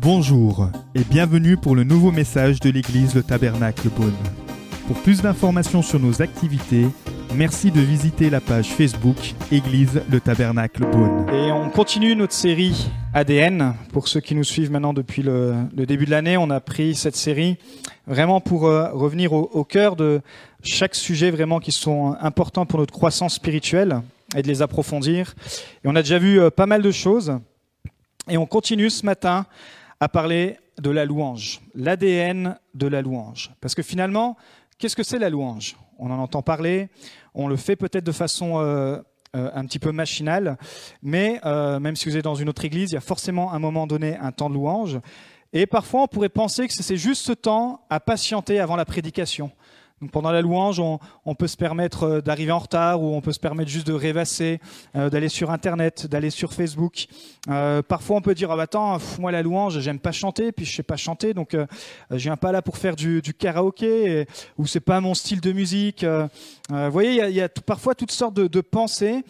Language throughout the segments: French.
Bonjour et bienvenue pour le nouveau message de l'église Le Tabernacle Beaune. Pour plus d'informations sur nos activités, merci de visiter la page Facebook Église Le Tabernacle Beaune. Et on continue notre série ADN. Pour ceux qui nous suivent maintenant depuis le, début de l'année, on a pris cette série vraiment pour euh, revenir au cœur de chaque sujet vraiment qui sont importants pour notre croissance spirituelle et de les approfondir. Et on a déjà vu euh, pas mal de choses. Et on continue ce matin à parler de la louange, l'ADN de la louange. Parce que finalement, qu'est-ce que c'est la louange? On en entend parler, on le fait peut-être de façon euh, euh, un petit peu machinale, mais même si vous êtes dans une autre église, il y a forcément à un moment donné un temps de louange. Et parfois, on pourrait penser que c'est juste ce temps à patienter avant la prédication. Pendant la louange, on, peut se permettre euh, d'arriver en retard ou on peut se permettre juste de rêvasser, euh, d'aller sur Internet, d'aller sur Facebook. Euh, parfois, on peut dire ah bah attends, moi la louange, j'aime pas chanter, puis je sais pas chanter, donc euh, je viens pas là pour faire du, karaoké ou c'est pas mon style de musique. Vous voyez, il y a, parfois toutes sortes de, de pensées.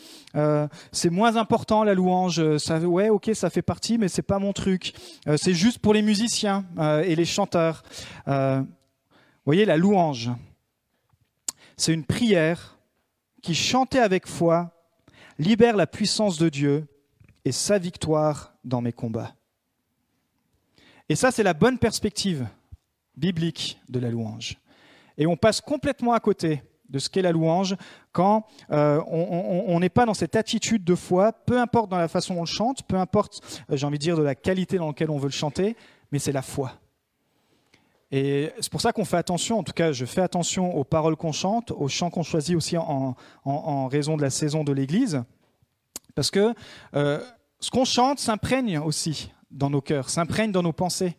C'est moins important la louange. Ça, ouais, ok, ça fait partie, mais c'est pas mon truc. C'est juste pour les musiciens et les chanteurs. Vous voyez, la louange c'est une prière qui, chantée avec foi, libère la puissance de Dieu et sa victoire dans mes combats. Et ça, c'est la bonne perspective biblique de la louange. Et on passe complètement à côté de ce qu'est la louange quand euh, on n'est pas dans cette attitude de foi, peu importe dans la façon dont on le chante, peu importe, euh, j'ai envie de dire, de la qualité dans laquelle on veut le chanter, mais c'est la foi. Et c'est pour ça qu'on fait attention, en tout cas je fais attention aux paroles qu'on chante, aux chants qu'on choisit aussi en, raison de la saison de l'Église, parce que euh, ce qu'on chante s'imprègne aussi dans nos cœurs, s'imprègne dans nos pensées.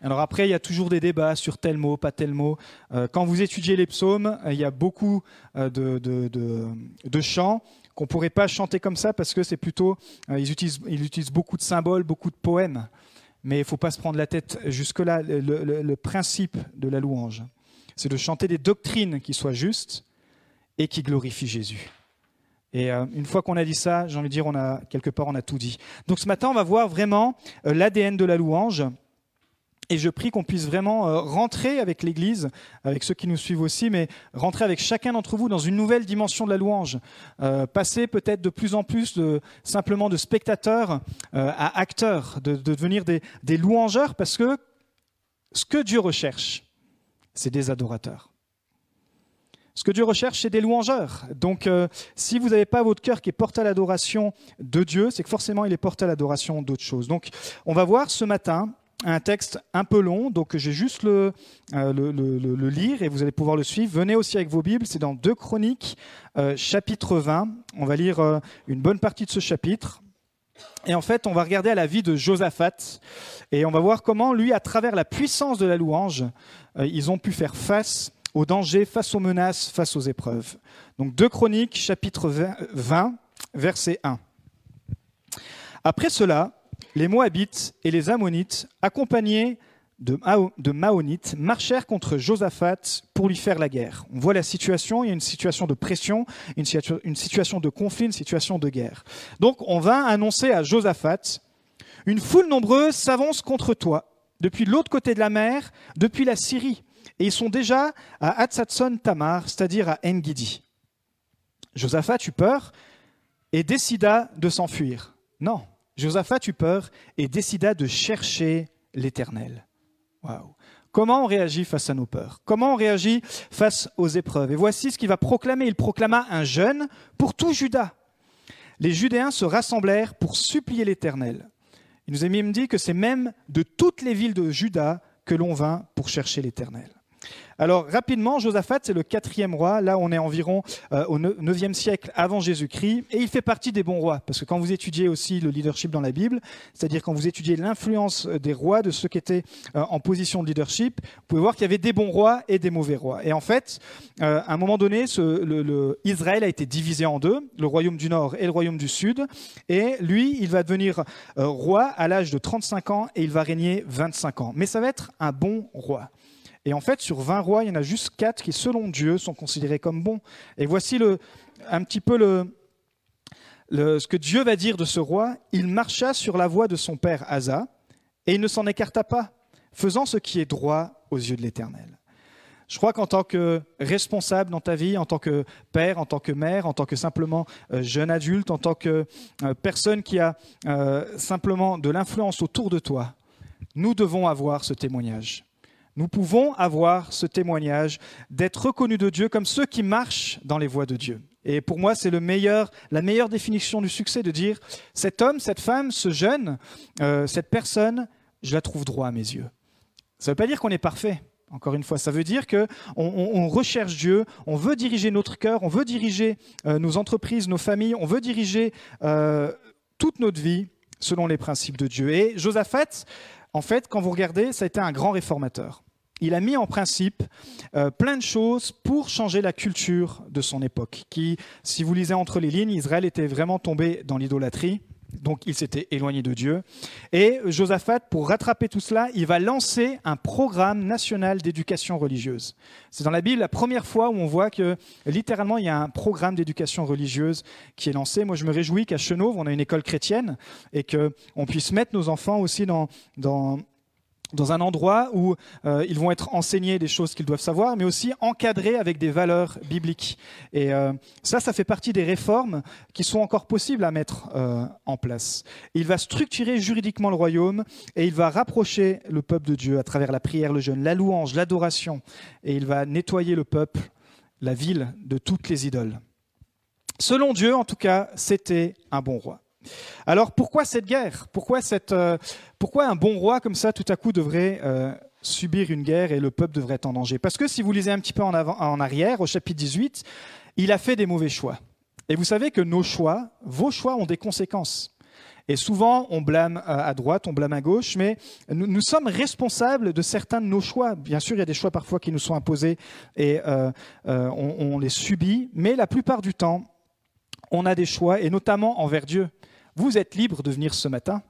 Alors après, il y a toujours des débats sur tel mot, pas tel mot. Euh, quand vous étudiez les psaumes, euh, il y a beaucoup de, chants qu'on ne pourrait pas chanter comme ça parce que c'est plutôt, ils utilisent beaucoup de symboles, beaucoup de poèmes. Mais il ne faut pas se prendre la tête jusque-là. Le, principe de la louange, c'est de chanter des doctrines qui soient justes et qui glorifient Jésus. Et euh, une fois qu'on a dit ça, j'ai envie de dire, a quelque part, on a tout dit. Donc ce matin, on va voir vraiment euh, l'ADN de la louange. Et je prie qu'on puisse vraiment euh, rentrer avec l'Église, avec ceux qui nous suivent aussi, mais rentrer avec chacun d'entre vous dans une nouvelle dimension de la louange. Euh, passer peut-être de plus en plus de simplement de spectateurs euh, à acteurs, de, de devenir des, louangeurs, parce que ce que Dieu recherche, c'est des adorateurs. Ce que Dieu recherche, c'est des louangeurs. Donc, si vous n'avez pas votre cœur qui est porté à l'adoration de Dieu, c'est que forcément il est porté à l'adoration d'autres choses. Donc, on va voir ce matin un texte un peu long, donc je vais juste le, euh, le, le- lire et vous allez pouvoir le suivre. Venez aussi avec vos Bibles, c'est dans 2 Chroniques, euh, chapitre 20. On va lire euh, une bonne partie de ce chapitre. Et en fait, on va regarder à la vie de Josaphat et on va voir comment, lui, à travers la puissance de la louange, ils ont pu faire face aux dangers, face aux menaces, face aux épreuves. Donc 2 Chroniques, chapitre 20, 20, verset 1. Après cela, les Moabites et les Ammonites, accompagnés de, Mao- de Maonites, marchèrent contre Josaphat pour lui faire la guerre. On voit la situation, il y a une situation de pression, une, situa- une situation de conflit, une situation de guerre. Donc on va annoncer à Josaphat, une foule nombreuse s'avance contre toi, depuis l'autre côté de la mer, depuis la Syrie, et ils sont déjà à Hatzatson Tamar, c'est-à-dire à Engidi. Josaphat eut peur et décida de s'enfuir. Non, Josaphat eut peur et décida de chercher l'Éternel. Waouh. Comment on réagit face à nos peurs? Comment on réagit face aux épreuves? Et voici ce qu'il va proclamer. Il proclama un jeûne pour tout Juda. Les Judéens se rassemblèrent pour supplier l'Éternel. Il nous est même dit que c'est même de toutes les villes de Juda que l'on vint pour chercher l'Éternel. Alors rapidement, Josaphat, c'est le quatrième roi. Là, on est environ euh, au 9e siècle avant Jésus-Christ. Et il fait partie des bons rois. Parce que quand vous étudiez aussi le leadership dans la Bible, c'est-à-dire quand vous étudiez l'influence des rois, de ceux qui étaient euh, en position de leadership, vous pouvez voir qu'il y avait des bons rois et des mauvais rois. Et en fait, euh, à un moment donné, Israël a été divisé en deux, le royaume du Nord et le royaume du Sud. Et lui, il va devenir euh, roi à l'âge de 35 ans et il va régner 25 ans. Mais ça va être un bon roi. Et en fait, sur 20 rois, il y en a juste 4 qui, selon Dieu, sont considérés comme bons. Et voici un petit peu ce que Dieu va dire de ce roi, il marcha sur la voie de son père Asa, et il ne s'en écarta pas, faisant ce qui est droit aux yeux de l'Éternel. Je crois qu'en tant que responsable dans ta vie, en tant que père, en tant que mère, en tant que simplement euh, jeune adulte, en tant que euh, personne qui a euh, simplement de l'influence autour de toi, nous devons avoir ce témoignage. Nous pouvons avoir ce témoignage d'être reconnus de Dieu comme ceux qui marchent dans les voies de Dieu. Et pour moi, c'est la meilleure définition du succès de dire cet homme, cette femme, ce jeune, cette personne, je la trouve droit à mes yeux. Ça ne veut pas dire qu'on est parfait. Encore une fois, ça veut dire que on, recherche Dieu, on veut diriger notre cœur, on veut diriger euh, nos entreprises, nos familles, on veut diriger euh, toute notre vie selon les principes de Dieu. Et Josaphat, en fait, quand vous regardez, ça a été un grand réformateur. Il a mis en principe euh, plein de choses pour changer la culture de son époque. Qui, si vous lisez entre les lignes, Israël était vraiment tombé dans l'idolâtrie. Donc il s'était éloigné de Dieu. Et Josaphat, pour rattraper tout cela, il va lancer un programme national d'éducation religieuse. C'est dans la Bible la première fois où on voit que littéralement il y a un programme d'éducation religieuse qui est lancé. Moi je me réjouis qu'à Chenauve, on a une école chrétienne et qu'on puisse mettre nos enfants aussi dans, dans dans un endroit où euh, ils vont être enseignés des choses qu'ils doivent savoir, mais aussi encadrés avec des valeurs bibliques. Et euh, ça, ça fait partie des réformes qui sont encore possibles à mettre euh, en place. Il va structurer juridiquement le royaume et il va rapprocher le peuple de Dieu à travers la prière, le jeûne, la louange, l'adoration, et il va nettoyer le peuple, la ville, de toutes les idoles. Selon Dieu, en tout cas, c'était un bon roi. Alors pourquoi cette guerre? Euh, pourquoi un bon roi comme ça tout à coup devrait euh, subir une guerre et le peuple devrait être en danger? Parce que si vous lisez un petit peu en, arrière, au chapitre 18, il a fait des mauvais choix. Et vous savez que nos choix, vos choix ont des conséquences. Et souvent, on blâme euh, à droite, on blâme à gauche, mais nous, sommes responsables de certains de nos choix. Bien sûr, il y a des choix parfois qui nous sont imposés et on les subit, mais la plupart du temps, on a des choix, et notamment envers Dieu. Vous êtes libre de venir ce matin.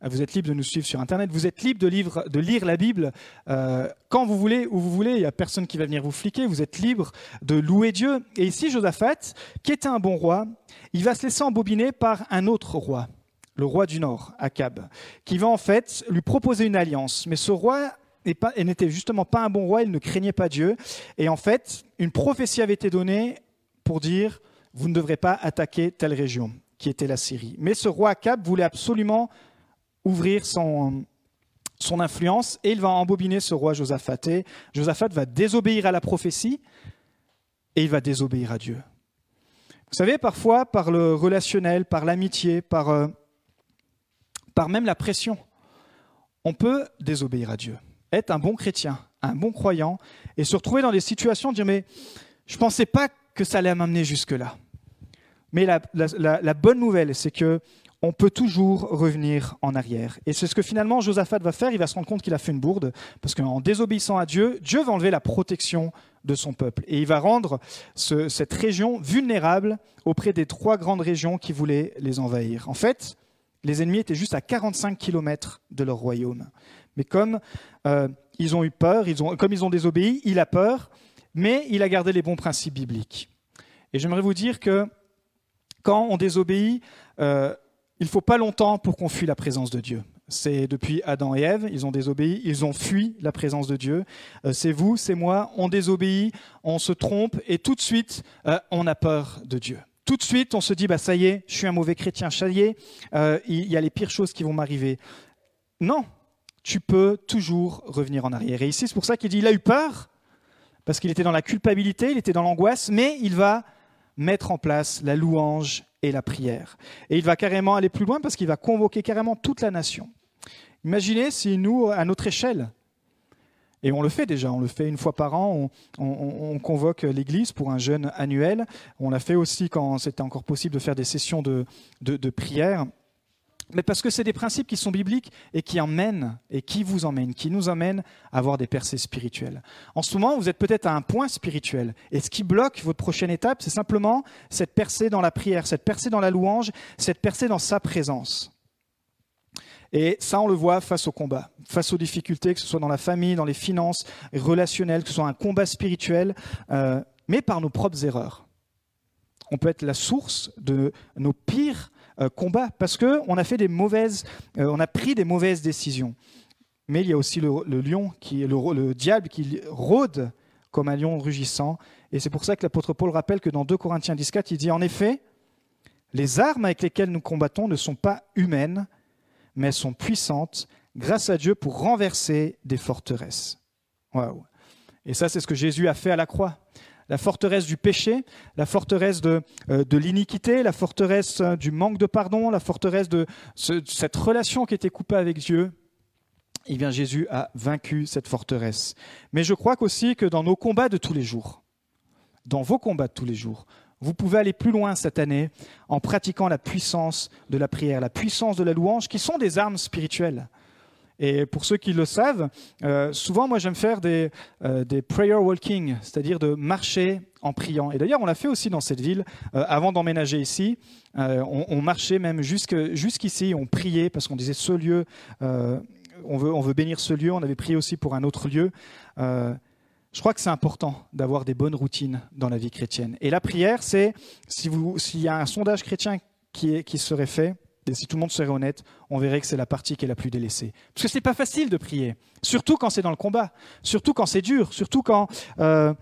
Vous êtes libre de nous suivre sur Internet. Vous êtes libre de, lire la Bible euh, quand vous voulez, où vous voulez. Il n'y a personne qui va venir vous fliquer. Vous êtes libre de louer Dieu. Et ici, Josaphat, qui était un bon roi, il va se laisser embobiner par un autre roi, le roi du Nord, Akab, qui va en fait lui proposer une alliance. Mais ce roi n'était justement pas un bon roi, il ne craignait pas Dieu. Et en fait, une prophétie avait été donnée pour dire, vous ne devrez pas attaquer telle région qui était la Syrie. Mais ce roi Akab voulait absolument ouvrir son, influence et il va embobiner ce roi Josaphat. Et Josaphat va désobéir à la prophétie et il va désobéir à Dieu. Vous savez, parfois, par le relationnel, par l'amitié, par, euh, par même la pression, on peut désobéir à Dieu. Être un bon chrétien, un bon croyant, et se retrouver dans des situations de dire, mais je ne pensais pas que ça allait m'amener jusque-là. Mais la, bonne nouvelle, c'est que on peut toujours revenir en arrière. Et c'est ce que finalement Josaphat va faire. Il va se rendre compte qu'il a fait une bourde, parce qu'en désobéissant à Dieu, Dieu va enlever la protection de son peuple. Et il va rendre cette région vulnérable auprès des trois grandes régions qui voulaient les envahir. En fait, les ennemis étaient juste à 45 kilomètres de leur royaume. Mais comme euh, ils ont eu peur, comme ils ont désobéi, il a peur, mais il a gardé les bons principes bibliques. Et j'aimerais vous dire que quand on désobéit, euh, il ne faut pas longtemps pour qu'on fuit la présence de Dieu. C'est depuis Adam et Ève, ils ont désobéi, ils ont fui la présence de Dieu. Euh, c'est vous, c'est moi, on désobéit, on se trompe et tout de suite, euh, on a peur de Dieu. Tout de suite, on se dit, bah, ça y est, je suis un mauvais chrétien, ça y est, il y a les pires choses qui vont m'arriver. Non, tu peux toujours revenir en arrière. Et ici, c'est pour ça qu'il dit, il a eu peur, parce qu'il était dans la culpabilité, il était dans l'angoisse, mais il va mettre en place la louange et la prière. Et il va carrément aller plus loin parce qu'il va convoquer carrément toute la nation. Imaginez si nous, à notre échelle, et on le fait déjà, on le fait une fois par an, on, convoque l'Église pour un jeûne annuel. On l'a fait aussi quand c'était encore possible de faire des sessions de, de, de prière mais parce que c'est des principes qui sont bibliques et qui emmènent, et qui vous emmènent, qui nous emmènent à avoir des percées spirituelles. En ce moment, vous êtes peut-être à un point spirituel, et ce qui bloque votre prochaine étape, c'est simplement cette percée dans la prière, cette percée dans la louange, cette percée dans sa présence. Et ça, on le voit face au combat, face aux difficultés, que ce soit dans la famille, dans les finances, relationnelles, que ce soit un combat spirituel, euh, mais par nos propres erreurs. on peut être la source de nos pires euh, combats parce que on a fait des mauvaises, euh, on a pris des mauvaises décisions. Mais il y a aussi le, lion, qui, le, le diable qui rôde comme un lion rugissant. Et c'est pour ça que l'apôtre Paul rappelle que dans 2 Corinthiens 14, il dit en effet, les armes avec lesquelles nous combattons ne sont pas humaines, mais sont puissantes grâce à Dieu pour renverser des forteresses. Waouh. Et ça, c'est ce que Jésus a fait à la croix. La forteresse du péché, la forteresse de, euh, l'iniquité, la forteresse euh, du manque de pardon, la forteresse de cette relation qui était coupée avec Dieu. Eh bien, Jésus a vaincu cette forteresse. Mais je crois aussi que dans nos combats de tous les jours, dans vos combats de tous les jours, vous pouvez aller plus loin cette année en pratiquant la puissance de la prière, la puissance de la louange, qui sont des armes spirituelles. Et pour ceux qui le savent, euh, souvent, moi, j'aime faire des, euh, prayer walking, c'est-à-dire de marcher en priant. Et d'ailleurs, on l'a fait aussi dans cette ville. Euh, avant d'emménager ici, on, on, marchait même jusqu'ici, on priait parce qu'on disait ce lieu, on, veut, on veut bénir ce lieu. On avait prié aussi pour un autre lieu. je crois que c'est important d'avoir des bonnes routines dans la vie chrétienne. Et la prière, c'est, s'il y a un sondage chrétien qui, qui serait fait, et si tout le monde serait honnête, on verrait que c'est la partie qui est la plus délaissée. Parce que ce n'est pas facile de prier, surtout quand c'est dans le combat, surtout quand c'est dur, surtout quand euh,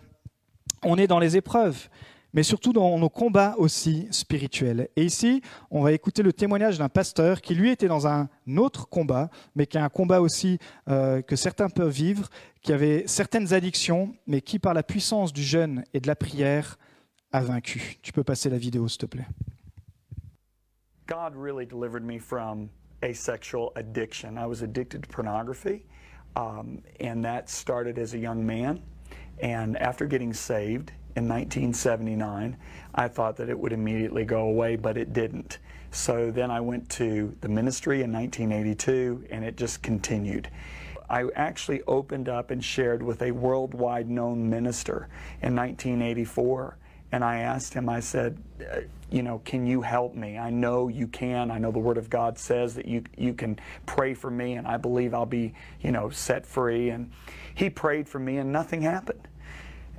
on est dans les épreuves, mais surtout dans nos combats aussi spirituels. Et ici, on va écouter le témoignage d'un pasteur qui, lui, était dans un autre combat, mais qui a un combat aussi euh, que certains peuvent vivre, qui avait certaines addictions, mais qui, par la puissance du jeûne et de la prière, a vaincu. Tu peux passer la vidéo, s'il te plaît. God really delivered me from a sexual addiction. I was addicted to pornography, um, and that started as a young man. And after getting saved in 1979, I thought that it would immediately go away, but it didn't. So then I went to the ministry in 1982, and it just continued. I actually opened up and shared with a worldwide known minister in 1984 and I asked him, I said, uh, you know, can you help me? I know you can. I know the Word of God says that you, you can pray for me, and I believe I'll be, you know, set free. And he prayed for me, and nothing happened.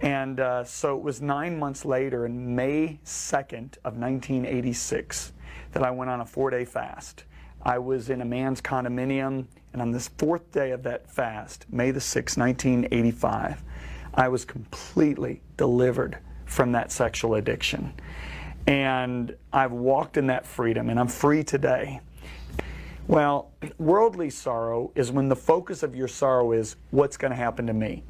And uh, so it was nine months later, in May 2nd of 1986, that I went on a four-day fast. I was in a man's condominium, and on this fourth day of that fast, May the 6th, 1985, I was completely delivered from that sexual addiction. And I've walked in that freedom, and I'm free today. Well, worldly sorrow is when the focus of your sorrow is what's going to happen to me?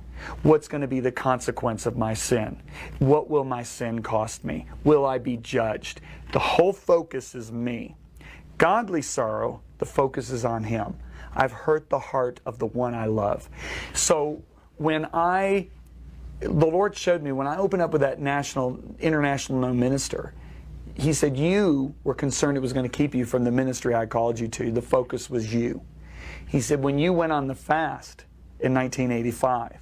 What's going to be the consequence of my sin? What will my sin cost me? Will I be judged? The whole focus is me. Godly sorrow, the focus is on Him. I've hurt the heart of the one I love. So when I the Lord showed me when I opened up with that national, international known minister, he said, You were concerned it was going to keep you from the ministry I called you to. The focus was you. He said, When you went on the fast in 1985,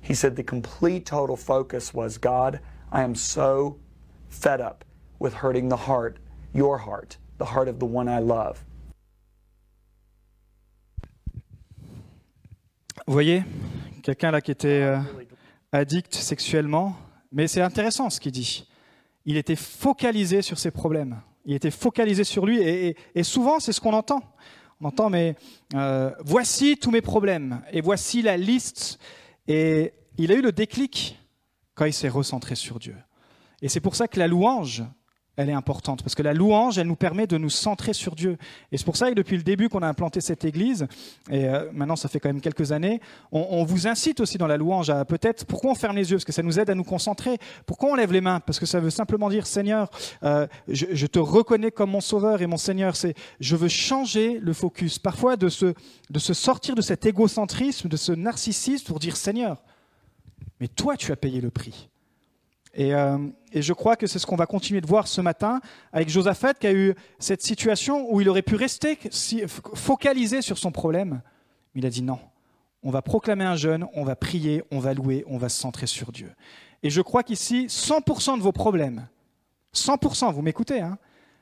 he said, The complete total focus was God, I am so fed up with hurting the heart, your heart, the heart of the one I love. voyez, quelqu'un là qui était. Euh addict sexuellement, mais c'est intéressant ce qu'il dit. Il était focalisé sur ses problèmes. Il était focalisé sur lui, et, souvent c'est ce qu'on entend. On entend, mais euh, voici tous mes problèmes, et voici la liste. Et il a eu le déclic quand il s'est recentré sur Dieu. Et c'est pour ça que la louange, elle est importante parce que la louange, elle nous permet de nous centrer sur Dieu. Et c'est pour ça que depuis le début qu'on a implanté cette église, et euh, maintenant ça fait quand même quelques années, on, vous incite aussi dans la louange à peut-être, pourquoi on ferme les yeux? Parce que ça nous aide à nous concentrer. Pourquoi on lève les mains? Parce que ça veut simplement dire, Seigneur, euh, je, te reconnais comme mon sauveur et mon Seigneur, c'est, je veux changer le focus. Parfois de se, de se sortir de cet égocentrisme, de ce narcissisme pour dire, Seigneur, mais toi tu as payé le prix. Euh, et, je crois que c'est ce qu'on va continuer de voir ce matin avec Josaphat qui a eu cette situation où il aurait pu rester focalisé sur son problème. Mais il a dit non, on va proclamer un jeûne, on va prier, on va louer, on va se centrer sur Dieu. Et je crois qu'ici, 100% de vos problèmes, 100%, vous m'écoutez, hein,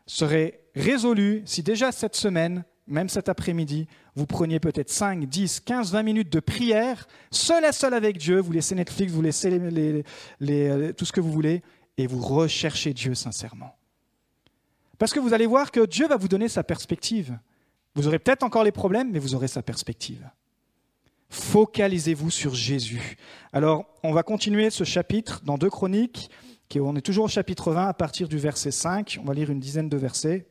seraient résolus si déjà cette semaine, même cet après-midi, vous preniez peut-être 5, 10, 15, 20 minutes de prière, seul à seul avec Dieu, vous laissez Netflix, vous laissez tout ce que vous voulez, et vous recherchez Dieu sincèrement. Parce que vous allez voir que Dieu va vous donner sa perspective. Vous aurez peut-être encore les problèmes, mais vous aurez sa perspective. Focalisez-vous sur Jésus. Alors, on va continuer ce chapitre dans deux chroniques. On est toujours au chapitre 20 à partir du verset 5. On va lire une dizaine de versets.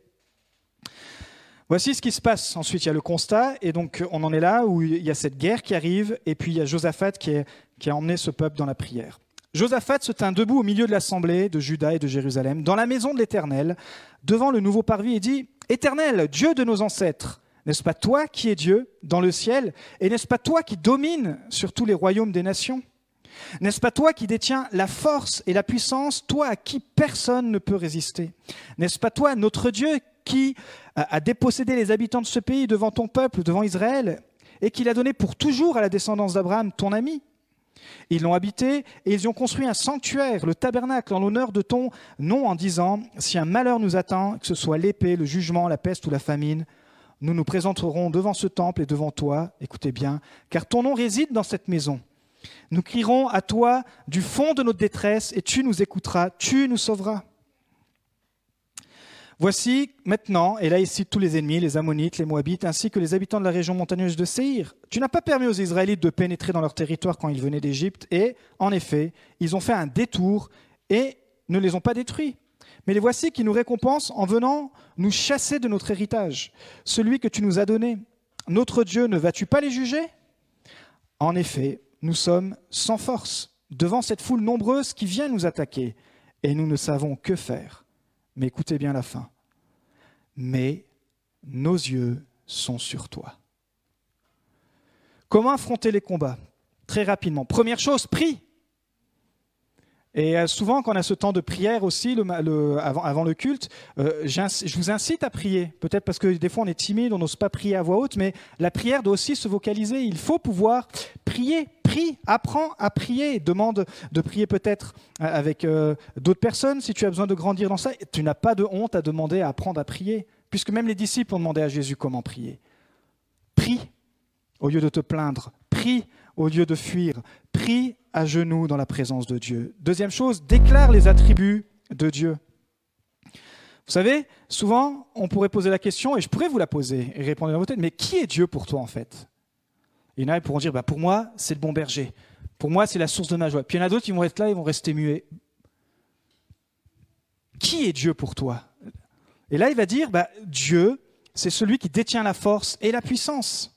Voici ce qui se passe. Ensuite, il y a le constat, et donc on en est là où il y a cette guerre qui arrive, et puis il y a Josaphat qui, qui a emmené ce peuple dans la prière. Josaphat se tint debout au milieu de l'assemblée de Juda et de Jérusalem, dans la maison de l'Éternel, devant le nouveau parvis, et dit Éternel, Dieu de nos ancêtres, n'est-ce pas toi qui es Dieu dans le ciel, et n'est-ce pas toi qui domines sur tous les royaumes des nations? N'est-ce pas toi qui détiens la force et la puissance, toi à qui personne ne peut résister? N'est-ce pas toi, notre Dieu, qui a dépossédé les habitants de ce pays devant ton peuple, devant Israël, et qui l'a donné pour toujours à la descendance d'Abraham, ton ami ils l'ont habité et ils ont construit un sanctuaire, le tabernacle, en l'honneur de ton nom, en disant, si un malheur nous attend, que ce soit l'épée, le jugement, la peste ou la famine, nous nous présenterons devant ce temple et devant toi, écoutez bien, car ton nom réside dans cette maison. Nous crierons à toi du fond de notre détresse et tu nous écouteras, tu nous sauveras. Voici maintenant, et là il cite tous les ennemis, les Ammonites, les Moabites, ainsi que les habitants de la région montagneuse de Séhir. Tu n'as pas permis aux Israélites de pénétrer dans leur territoire quand ils venaient d'Égypte, et en effet, ils ont fait un détour et ne les ont pas détruits. Mais les voici qui nous récompensent en venant nous chasser de notre héritage, celui que tu nous as donné. Notre Dieu, ne vas-tu pas les juger? En effet, nous sommes sans force devant cette foule nombreuse qui vient nous attaquer, et nous ne savons que faire. Mais écoutez bien la fin. Mais nos yeux sont sur toi. Comment affronter les combats? Très rapidement. Première chose, prie. Et euh, souvent, quand on a ce temps de prière aussi, avant, le culte, euh, je vous incite à prier. Peut-être parce que des fois on est timide, on n'ose pas prier à voix haute, mais la prière doit aussi se vocaliser. Il faut pouvoir prier. Prie, apprends à prier. Demande de prier peut-être euh, avec d'autres personnes si tu as besoin de grandir dans ça. Tu n'as pas de honte à demander à apprendre à prier, puisque même les disciples ont demandé à Jésus comment prier. Prie au lieu de te plaindre. Prie au lieu de fuir. Prie à genoux dans la présence de Dieu. Deuxième chose, déclare les attributs de Dieu. Vous savez, souvent, on pourrait poser la question, et je pourrais vous la poser et répondre dans votre tête, mais qui est Dieu pour toi en fait? Il y en a qui pourront dire, bah, pour moi, c'est le bon berger. Pour moi, c'est la source de ma joie. Puis il y en a d'autres qui vont être là, ils vont rester muets. Qui est Dieu pour toi? Et là, il va dire, bah, Dieu, c'est celui qui détient la force et la puissance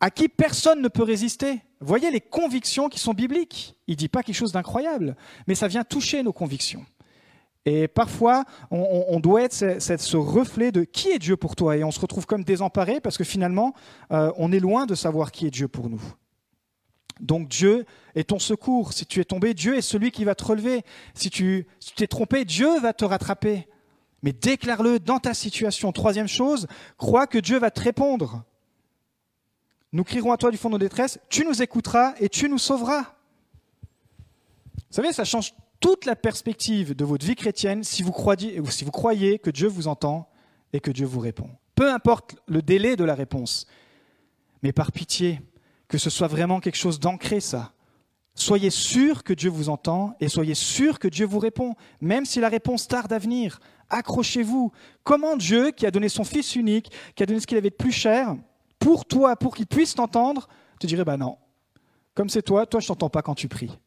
à qui personne ne peut résister. Voyez les convictions qui sont bibliques. Il ne dit pas quelque chose d'incroyable, mais ça vient toucher nos convictions. Et parfois, on, doit être ce, reflet de qui est Dieu pour toi, et on se retrouve comme désemparé parce que finalement, euh, on est loin de savoir qui est Dieu pour nous. Donc Dieu est ton secours. Si tu es tombé, Dieu est celui qui va te relever. Si tu t'es trompé, Dieu va te rattraper. Mais déclare-le dans ta situation. Troisième chose, crois que Dieu va te répondre. Nous crierons à toi du fond de nos détresses, tu nous écouteras et tu nous sauveras. Vous savez, ça change toute la perspective de votre vie chrétienne si vous croyez, que Dieu vous entend et que Dieu vous répond. Peu importe le délai de la réponse, mais par pitié, que ce soit vraiment quelque chose d'ancré, ça. Soyez sûr que Dieu vous entend et soyez sûr que Dieu vous répond, même si la réponse tarde à venir. Accrochez-vous. Comment Dieu, qui a donné son Fils unique, qui a donné ce qu'il avait de plus cher, pour toi, pour qu'il puisse t'entendre, tu dirais, bah non, comme c'est toi, toi je t'entends pas quand tu pries.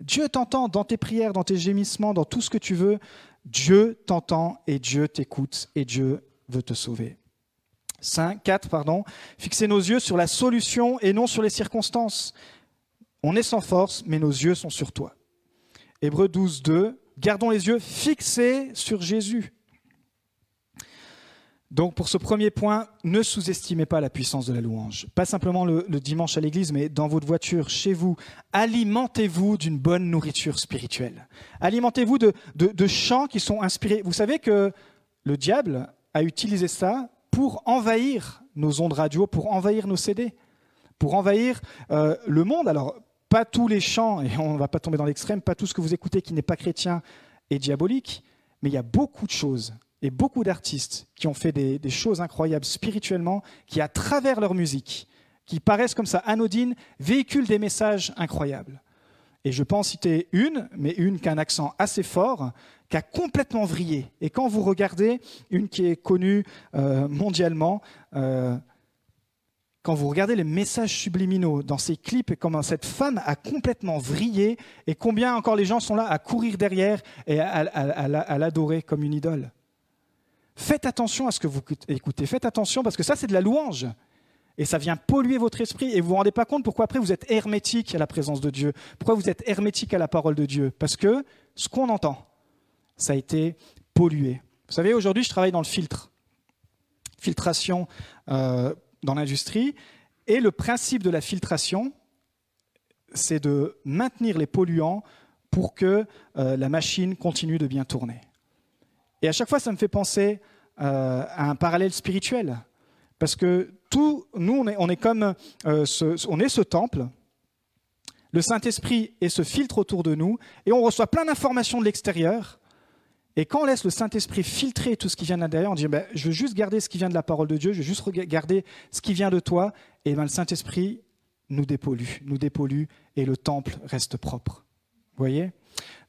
Dieu t'entend dans tes prières, dans tes gémissements, dans tout ce que tu veux. Dieu t'entend et Dieu t'écoute et Dieu veut te sauver. 5, 4, pardon. Fixez nos yeux sur la solution et non sur les circonstances. On est sans force, mais nos yeux sont sur toi. Hébreu 12, 2. Gardons les yeux fixés sur Jésus. Donc pour ce premier point, ne sous-estimez pas la puissance de la louange. Pas simplement le, dimanche à l'église, mais dans votre voiture, chez vous. Alimentez-vous d'une bonne nourriture spirituelle. Alimentez-vous de, chants qui sont inspirés. Vous savez que le diable a utilisé ça pour envahir nos ondes radio, pour envahir nos CD, pour envahir euh, le monde. Alors, pas tous les chants, et on ne va pas tomber dans l'extrême, pas tout ce que vous écoutez qui n'est pas chrétien est diabolique, mais il y a beaucoup de choses et beaucoup d'artistes qui ont fait des, choses incroyables spirituellement, qui à travers leur musique, qui paraissent comme ça anodines, véhiculent des messages incroyables. Et je peux en citer une, mais une qui a un accent assez fort, qui a complètement vrillé. Et quand vous regardez une qui est connue euh, mondialement, euh, quand vous regardez les messages subliminaux dans ces clips et comment cette femme a complètement vrillé et combien encore les gens sont là à courir derrière et à, l'adorer comme une idole. Faites attention à ce que vous écoutez, faites attention parce que ça c'est de la louange. Et ça vient polluer votre esprit et vous ne vous rendez pas compte pourquoi après vous êtes hermétique à la présence de Dieu. Pourquoi vous êtes hermétique à la parole de Dieu? Parce que ce qu'on entend, ça a été pollué. Vous savez, aujourd'hui je travaille dans le filtre. Filtration euh, dans l'industrie. Et le principe de la filtration, c'est de maintenir les polluants pour que euh, la machine continue de bien tourner. Et à chaque fois, ça me fait penser euh, à un parallèle spirituel. Parce que tout, nous, on est, on est comme euh, ce, on est ce temple. Le Saint-Esprit est ce filtre autour de nous, et on reçoit plein d'informations de l'extérieur. Et quand on laisse le Saint-Esprit filtrer tout ce qui vient de l'intérieur, on dit ben, Je veux juste garder ce qui vient de la parole de Dieu, je veux juste garder ce qui vient de toi. Et ben, le Saint-Esprit nous dépollue, nous dépollue, et le temple reste propre. Vous voyez?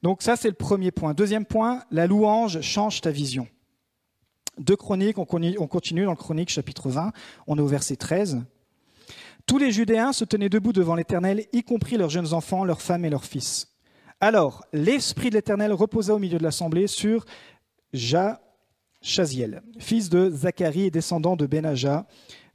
Donc, ça, c'est le premier point. Deuxième point la louange change ta vision. Deux chroniques, on continue dans le chronique chapitre 20, on est au verset 13. Tous les Judéens se tenaient debout devant l'Éternel, y compris leurs jeunes enfants, leurs femmes et leurs fils. Alors, l'Esprit de l'Éternel reposa au milieu de l'assemblée sur Chaziel, fils de Zacharie et descendant de Benaja,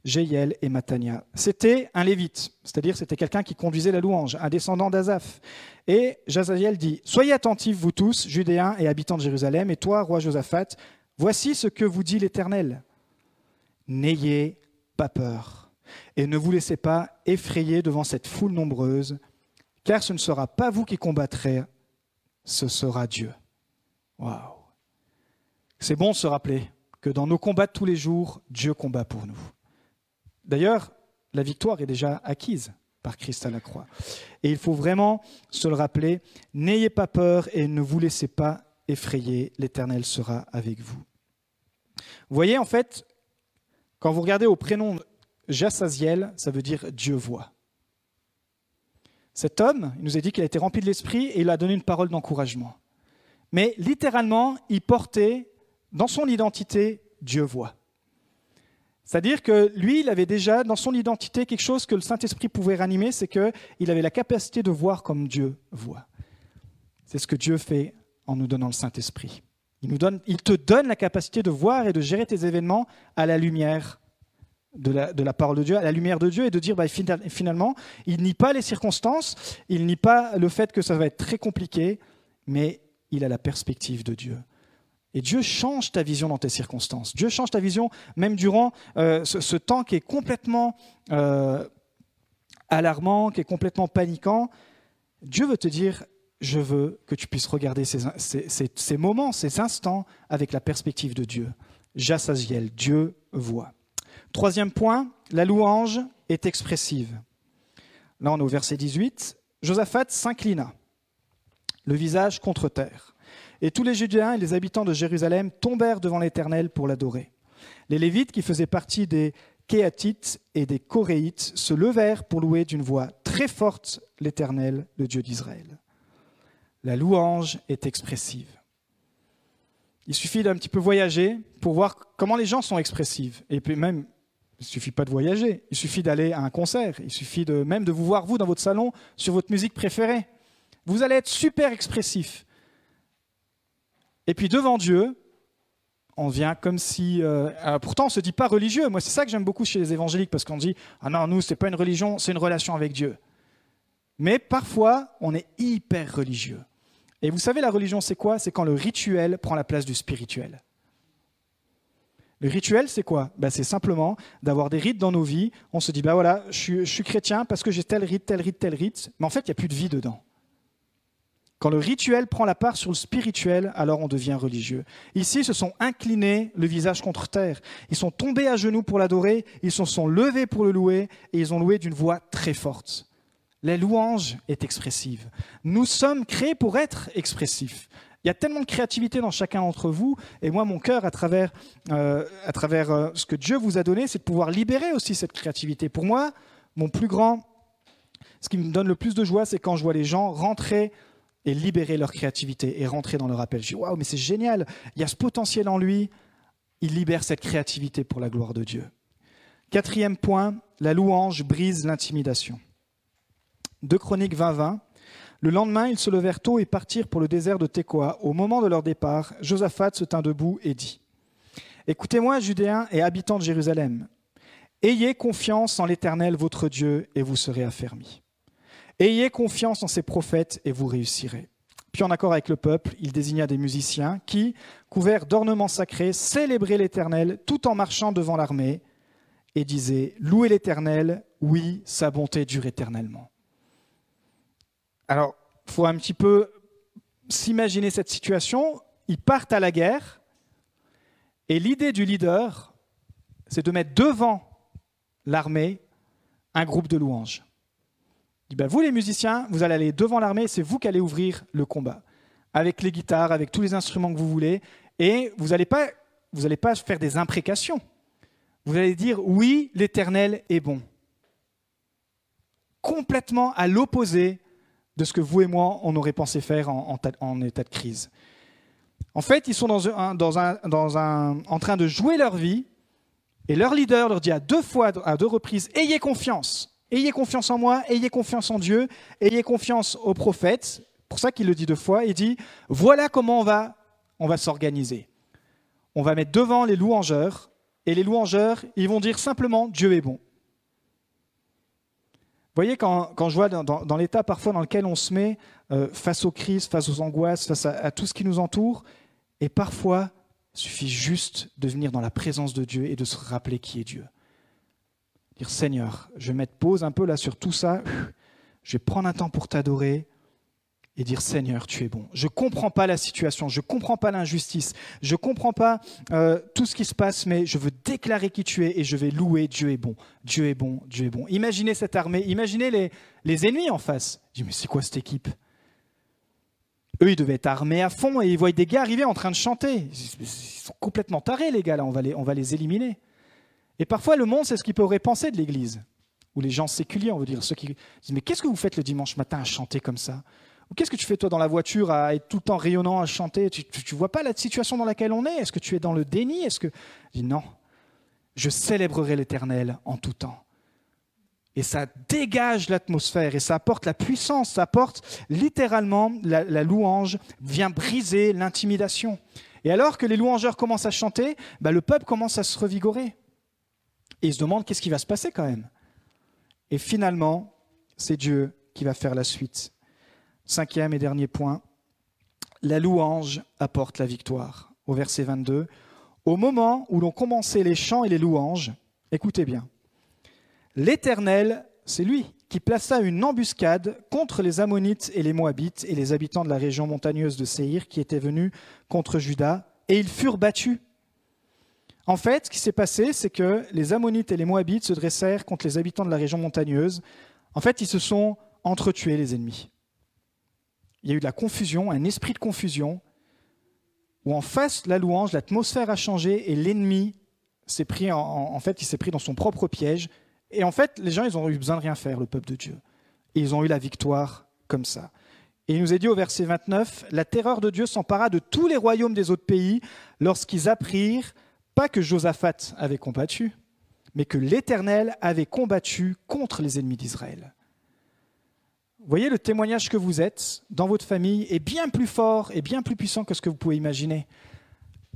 Jéiel et Matania. C'était un lévite, c'est-à-dire c'était quelqu'un qui conduisait la louange, un descendant d'Azaph. Et Jazaziel dit Soyez attentifs, vous tous, Judéens et habitants de Jérusalem, et toi, roi Josaphat, voici ce que vous dit l'Éternel. N'ayez pas peur, et ne vous laissez pas effrayer devant cette foule nombreuse car ce ne sera pas vous qui combattrez, ce sera Dieu. Waouh! C'est bon de se rappeler que dans nos combats tous les jours, Dieu combat pour nous. D'ailleurs, la victoire est déjà acquise par Christ à la croix. Et il faut vraiment se le rappeler, n'ayez pas peur et ne vous laissez pas effrayer, l'Éternel sera avec vous. Vous voyez, en fait, quand vous regardez au prénom Jassaziel, ça veut dire Dieu voit. Cet homme, il nous a dit qu'il a été rempli de l'esprit et il a donné une parole d'encouragement. Mais littéralement, il portait dans son identité Dieu voit. C'est-à-dire que lui, il avait déjà dans son identité quelque chose que le Saint-Esprit pouvait ranimer, c'est qu'il avait la capacité de voir comme Dieu voit. C'est ce que Dieu fait en nous donnant le Saint-Esprit. Il, te donne la capacité de voir et de gérer tes événements à la lumière de la, parole de Dieu, à la lumière de Dieu, et de dire bah, finalement, il nie pas les circonstances, il nie pas le fait que ça va être très compliqué, mais il a la perspective de Dieu. Et Dieu change ta vision dans tes circonstances. Dieu change ta vision même durant euh, ce, temps qui est complètement euh, alarmant, qui est complètement paniquant. Dieu veut te dire, je veux que tu puisses regarder ces, ces moments, ces instants avec la perspective de Dieu. Jassaziel, Dieu voit. Troisième point, la louange est expressive. Là, on est au verset 18. Josaphat s'inclina, le visage contre terre. Et tous les Judéens et les habitants de Jérusalem tombèrent devant l'Éternel pour l'adorer. Les Lévites, qui faisaient partie des Kéatites et des Coréites, se levèrent pour louer d'une voix très forte l'Éternel, le Dieu d'Israël. La louange est expressive. Il suffit d'un petit peu voyager pour voir comment les gens sont expressifs. Et puis même il ne suffit pas de voyager, il suffit d'aller à un concert, il suffit de, même de vous voir, vous, dans votre salon, sur votre musique préférée. Vous allez être super expressif. Et puis devant Dieu, on vient comme si... Euh, pourtant, on ne se dit pas religieux. Moi, c'est ça que j'aime beaucoup chez les évangéliques, parce qu'on dit, ah non, nous, ce n'est pas une religion, c'est une relation avec Dieu. Mais parfois, on est hyper religieux. Et vous savez, la religion, c'est quoi? C'est quand le rituel prend la place du spirituel. Le rituel, c'est quoi? Ben, C'est simplement d'avoir des rites dans nos vies. On se dit, ben voilà, je suis, chrétien parce que j'ai tel rite, tel rite, tel rite. Mais en fait, il n'y a plus de vie dedans. Quand le rituel prend la part sur le spirituel, alors on devient religieux. Ici, ils se sont inclinés le visage contre terre. Ils sont tombés à genoux pour l'adorer, ils se sont levés pour le louer, et ils ont loué d'une voix très forte. La louange est expressive. Nous sommes créés pour être expressifs. Il y a tellement de créativité dans chacun d'entre vous, et moi, mon cœur, à travers, euh, à travers euh, ce que Dieu vous a donné, c'est de pouvoir libérer aussi cette créativité. Pour moi, mon plus grand Ce qui me donne le plus de joie, c'est quand je vois les gens rentrer et libérer leur créativité et rentrer dans leur appel. Je dis waouh, mais c'est génial, il y a ce potentiel en lui, il libère cette créativité pour la gloire de Dieu. Quatrième point, la louange brise l'intimidation. De Chroniques 20-20, le lendemain, ils se levèrent tôt et partirent pour le désert de Tekoa. Au moment de leur départ, Josaphat se tint debout et dit Écoutez-moi, Judéens et habitants de Jérusalem, ayez confiance en l'Éternel votre Dieu et vous serez affermis. Ayez confiance en ses prophètes et vous réussirez. Puis en accord avec le peuple, il désigna des musiciens qui, couverts d'ornements sacrés, célébraient l'Éternel tout en marchant devant l'armée et disaient Louez l'Éternel, oui, sa bonté dure éternellement. Alors, il faut un petit peu s'imaginer cette situation. Ils partent à la guerre et l'idée du leader, c'est de mettre devant l'armée un groupe de louanges. Ben, vous les musiciens, vous allez aller devant l'armée, c'est vous qui allez ouvrir le combat, avec les guitares, avec tous les instruments que vous voulez, et vous n'allez pas, pas faire des imprécations. Vous allez dire, oui, l'Éternel est bon. Complètement à l'opposé de ce que vous et moi, on aurait pensé faire en, état de crise. En fait, ils sont en train de jouer leur vie, et leur leader leur dit à deux fois, à deux reprises, ayez confiance, ayez confiance en moi, ayez confiance en Dieu, ayez confiance aux prophètes. Pour ça qu'il le dit deux fois. Il dit, voilà comment on va, on va s'organiser. On va mettre devant les louangeurs, et les louangeurs, ils vont dire simplement, Dieu est bon. Vous voyez, quand, je vois dans, l'état parfois dans lequel on se met euh, face aux crises, face aux angoisses, face à, tout ce qui nous entoure, et parfois, il suffit juste de venir dans la présence de Dieu et de se rappeler qui est Dieu. Dire Seigneur, je vais mettre pause un peu là sur tout ça, je vais prendre un temps pour t'adorer, et dire Seigneur, tu es bon. Je ne comprends pas la situation, je ne comprends pas l'injustice, je ne comprends pas euh, tout ce qui se passe, mais je veux déclarer qui tu es et je vais louer Dieu est bon, Dieu est bon, Dieu est bon. Imaginez cette armée, imaginez les, les ennemis en face. Je dis, mais c'est quoi cette équipe? Eux, ils devaient être armés à fond et ils voient des gars arriver en train de chanter. Ils sont complètement tarés, les gars, là, on va les, on va les éliminer. Et parfois, le monde, c'est ce qu'il pourrait penser de l'Église. Ou les gens séculiers, on veut dire, ceux qui disent, mais qu'est-ce que vous faites le dimanche matin à chanter comme ça? Qu'est-ce que tu fais toi dans la voiture à être tout le temps rayonnant, à chanter? Tu ne vois pas la situation dans laquelle on est? Est-ce que tu es dans le déni? Est-ce que dis non Je célébrerai l'Éternel en tout temps. Et ça dégage l'atmosphère et ça apporte la puissance, ça apporte littéralement la, louange, vient briser l'intimidation. Et alors que les louangeurs commencent à chanter, bah, le peuple commence à se revigorer. Et il se demande qu'est-ce qui va se passer quand même? Et finalement, c'est Dieu qui va faire la suite. Cinquième et dernier point, la louange apporte la victoire. Au verset 22, au moment où l'on commençait les chants et les louanges, écoutez bien, l'Éternel, c'est lui qui plaça une embuscade contre les Ammonites et les Moabites et les habitants de la région montagneuse de Séhir qui étaient venus contre Juda, et ils furent battus. En fait, ce qui s'est passé, c'est que les Ammonites et les Moabites se dressèrent contre les habitants de la région montagneuse. En fait, ils se sont entretués, les ennemis il y a eu de la confusion, un esprit de confusion, où en face la louange, l'atmosphère a changé et l'ennemi s'est pris, en, fait, il s'est pris dans son propre piège. Et en fait, les gens, ils ont eu besoin de rien faire, le peuple de Dieu. Et ils ont eu la victoire comme ça. Et il nous est dit au verset 29, la terreur de Dieu s'empara de tous les royaumes des autres pays lorsqu'ils apprirent, pas que Josaphat avait combattu, mais que l'Éternel avait combattu contre les ennemis d'Israël voyez, le témoignage que vous êtes dans votre famille est bien plus fort et bien plus puissant que ce que vous pouvez imaginer.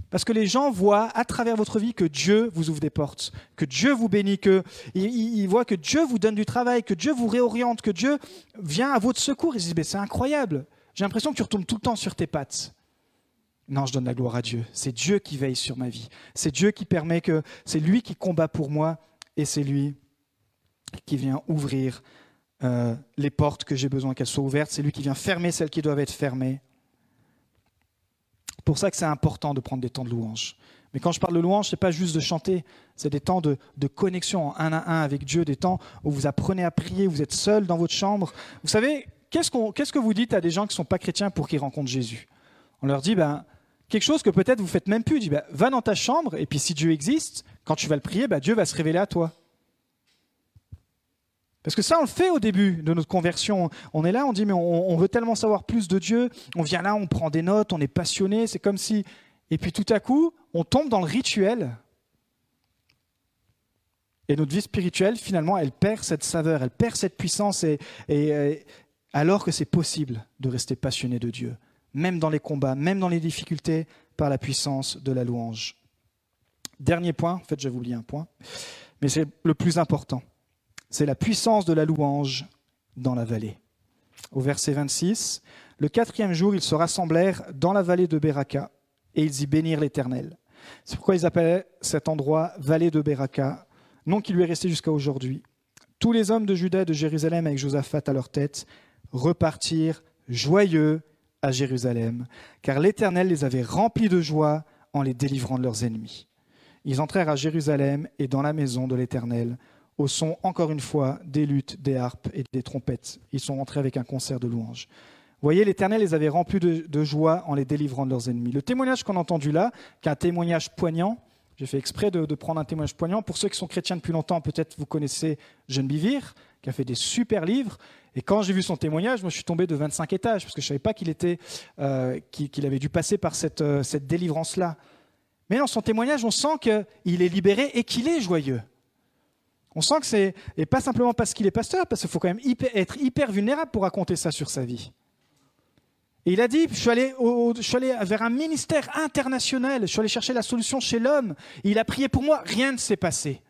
Parce que les gens voient à travers votre vie que Dieu vous ouvre des portes, que Dieu vous bénit, qu'ils voient que Dieu vous donne du travail, que Dieu vous réoriente, que Dieu vient à votre secours. Ils se disent, c'est incroyable, j'ai l'impression que tu retombes tout le temps sur tes pattes. Non, je donne la gloire à Dieu. C'est Dieu qui veille sur ma vie. C'est Dieu qui permet que c'est lui qui combat pour moi et c'est lui qui vient ouvrir euh, les portes que j'ai besoin qu'elles soient ouvertes. C'est lui qui vient fermer celles qui doivent être fermées. pour ça que c'est important de prendre des temps de louange. Mais quand je parle de louange, ce n'est pas juste de chanter, c'est des temps de, connexion en un à un avec Dieu, des temps où vous apprenez à prier, vous êtes seul dans votre chambre. Vous savez, qu'est-ce, que vous dites à des gens qui ne sont pas chrétiens pour qu'ils rencontrent Jésus? On leur dit, ben, quelque chose que peut-être vous faites même plus. dit, ben, va dans ta chambre, et puis si Dieu existe, quand tu vas le prier, ben, Dieu va se révéler à toi. Parce que ça, on le fait au début de notre conversion. On est là, on dit, mais on, veut tellement savoir plus de Dieu. On vient là, on prend des notes, on est passionné. C'est comme si. Et puis tout à coup, on tombe dans le rituel. Et notre vie spirituelle, finalement, elle perd cette saveur, elle perd cette puissance, et, et alors que c'est possible de rester passionné de Dieu, même dans les combats, même dans les difficultés, par la puissance de la louange. Dernier point, en fait, j'avais oublié un point, mais c'est le plus important c'est la puissance de la louange dans la vallée. Au verset 26, le quatrième jour, ils se rassemblèrent dans la vallée de Beraka et ils y bénirent l'Éternel. C'est pourquoi ils appelaient cet endroit vallée de Beraka, nom qui lui est resté jusqu'à aujourd'hui. Tous les hommes de Juda et de Jérusalem avec Josaphat à leur tête repartirent joyeux à Jérusalem, car l'Éternel les avait remplis de joie en les délivrant de leurs ennemis. Ils entrèrent à Jérusalem et dans la maison de l'Éternel au son, encore une fois, des luttes, des harpes et des trompettes. Ils sont entrés avec un concert de louanges. Voyez, l'Éternel les avait remplis de, joie en les délivrant de leurs ennemis. Le témoignage qu'on a entendu là, qui est un témoignage poignant, j'ai fait exprès de, prendre un témoignage poignant. Pour ceux qui sont chrétiens depuis longtemps, peut-être vous connaissez Bivir, qui a fait des super livres. Et quand j'ai vu son témoignage, moi je suis tombé de 25 étages, parce que je ne savais pas qu'il était, euh, qu'il avait dû passer par cette, euh, cette délivrance-là. Mais dans son témoignage, on sent qu'il est libéré et qu'il est joyeux. On sent que c'est, et pas simplement parce qu'il est pasteur, parce qu'il faut quand même être hyper vulnérable pour raconter ça sur sa vie. Et il a dit, je suis, allé vers un ministère international, je suis allé chercher la solution chez l'homme, il a prié pour moi, rien ne s'est passé.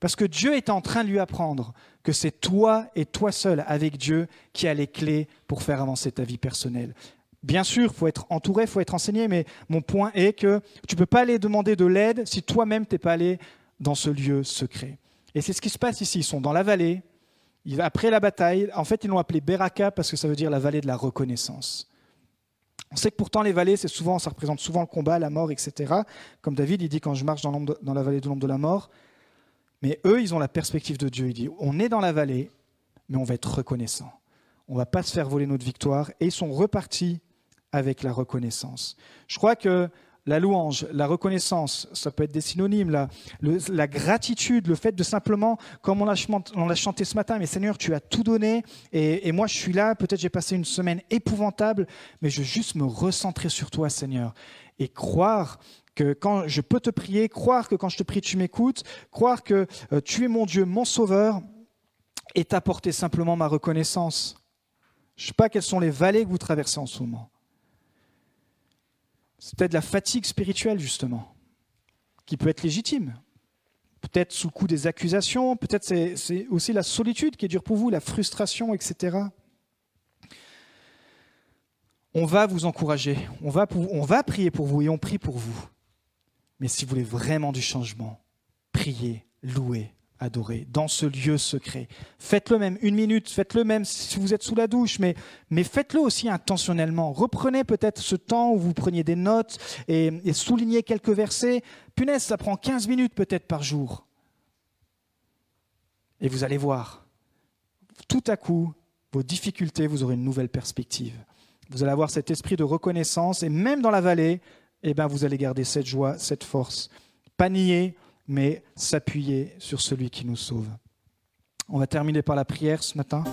Parce que Dieu est en train de lui apprendre que c'est toi et toi seul avec Dieu qui a les clés pour faire avancer ta vie personnelle. Bien sûr, il faut être entouré, il faut être enseigné, mais mon point est que tu peux pas aller demander de l'aide si toi-même tu n'es pas allé dans ce lieu secret. Et c'est ce qui se passe ici. Ils sont dans la vallée. Après la bataille, en fait, ils l'ont appelé Beraka parce que ça veut dire la vallée de la reconnaissance. On sait que pourtant les vallées, c'est souvent, ça représente souvent le combat, la mort, etc. Comme David, il dit quand je marche dans, dans la vallée de l'ombre de la mort. Mais eux, ils ont la perspective de Dieu. Il dit on est dans la vallée, mais on va être reconnaissant. On va pas se faire voler notre victoire. Et ils sont repartis avec la reconnaissance. Je crois que la louange, la reconnaissance, ça peut être des synonymes, la, gratitude, le fait de simplement, comme on l'a chanté ce matin, mais Seigneur, tu as tout donné, et, moi je suis là, peut-être j'ai passé une semaine épouvantable, mais je veux juste me recentrer sur toi, Seigneur, et croire que quand je peux te prier, croire que quand je te prie, tu m'écoutes, croire que euh, tu es mon Dieu, mon Sauveur, et t'apporter simplement ma reconnaissance. Je ne sais pas quelles sont les vallées que vous traversez en ce moment. C'est peut-être la fatigue spirituelle, justement, qui peut être légitime. Peut-être sous le coup des accusations, peut-être c'est aussi la solitude qui est dure pour vous, la frustration, etc. On va vous encourager, on va, on va prier pour vous et on prie pour vous. Mais si vous voulez vraiment du changement, priez, louez, adorer dans ce lieu secret. Faites-le même une minute, faites-le même si vous êtes sous la douche, mais, mais faites-le aussi intentionnellement. Reprenez peut-être ce temps où vous preniez des notes et, et soulignez quelques versets. Punaise, ça prend 15 minutes peut-être par jour. Et vous allez voir, tout à coup, vos difficultés, vous aurez une nouvelle perspective. Vous allez avoir cet esprit de reconnaissance et même dans la vallée, eh ben, vous allez garder cette joie, cette force. Pas nier, mais s'appuyer sur celui qui nous sauve. On va terminer par la prière ce matin.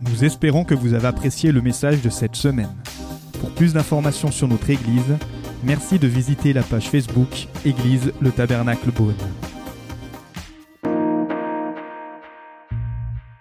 Nous espérons que vous avez apprécié le message de cette semaine. Pour plus d'informations sur notre Église, merci de visiter la page Facebook Église le Tabernacle Beaune.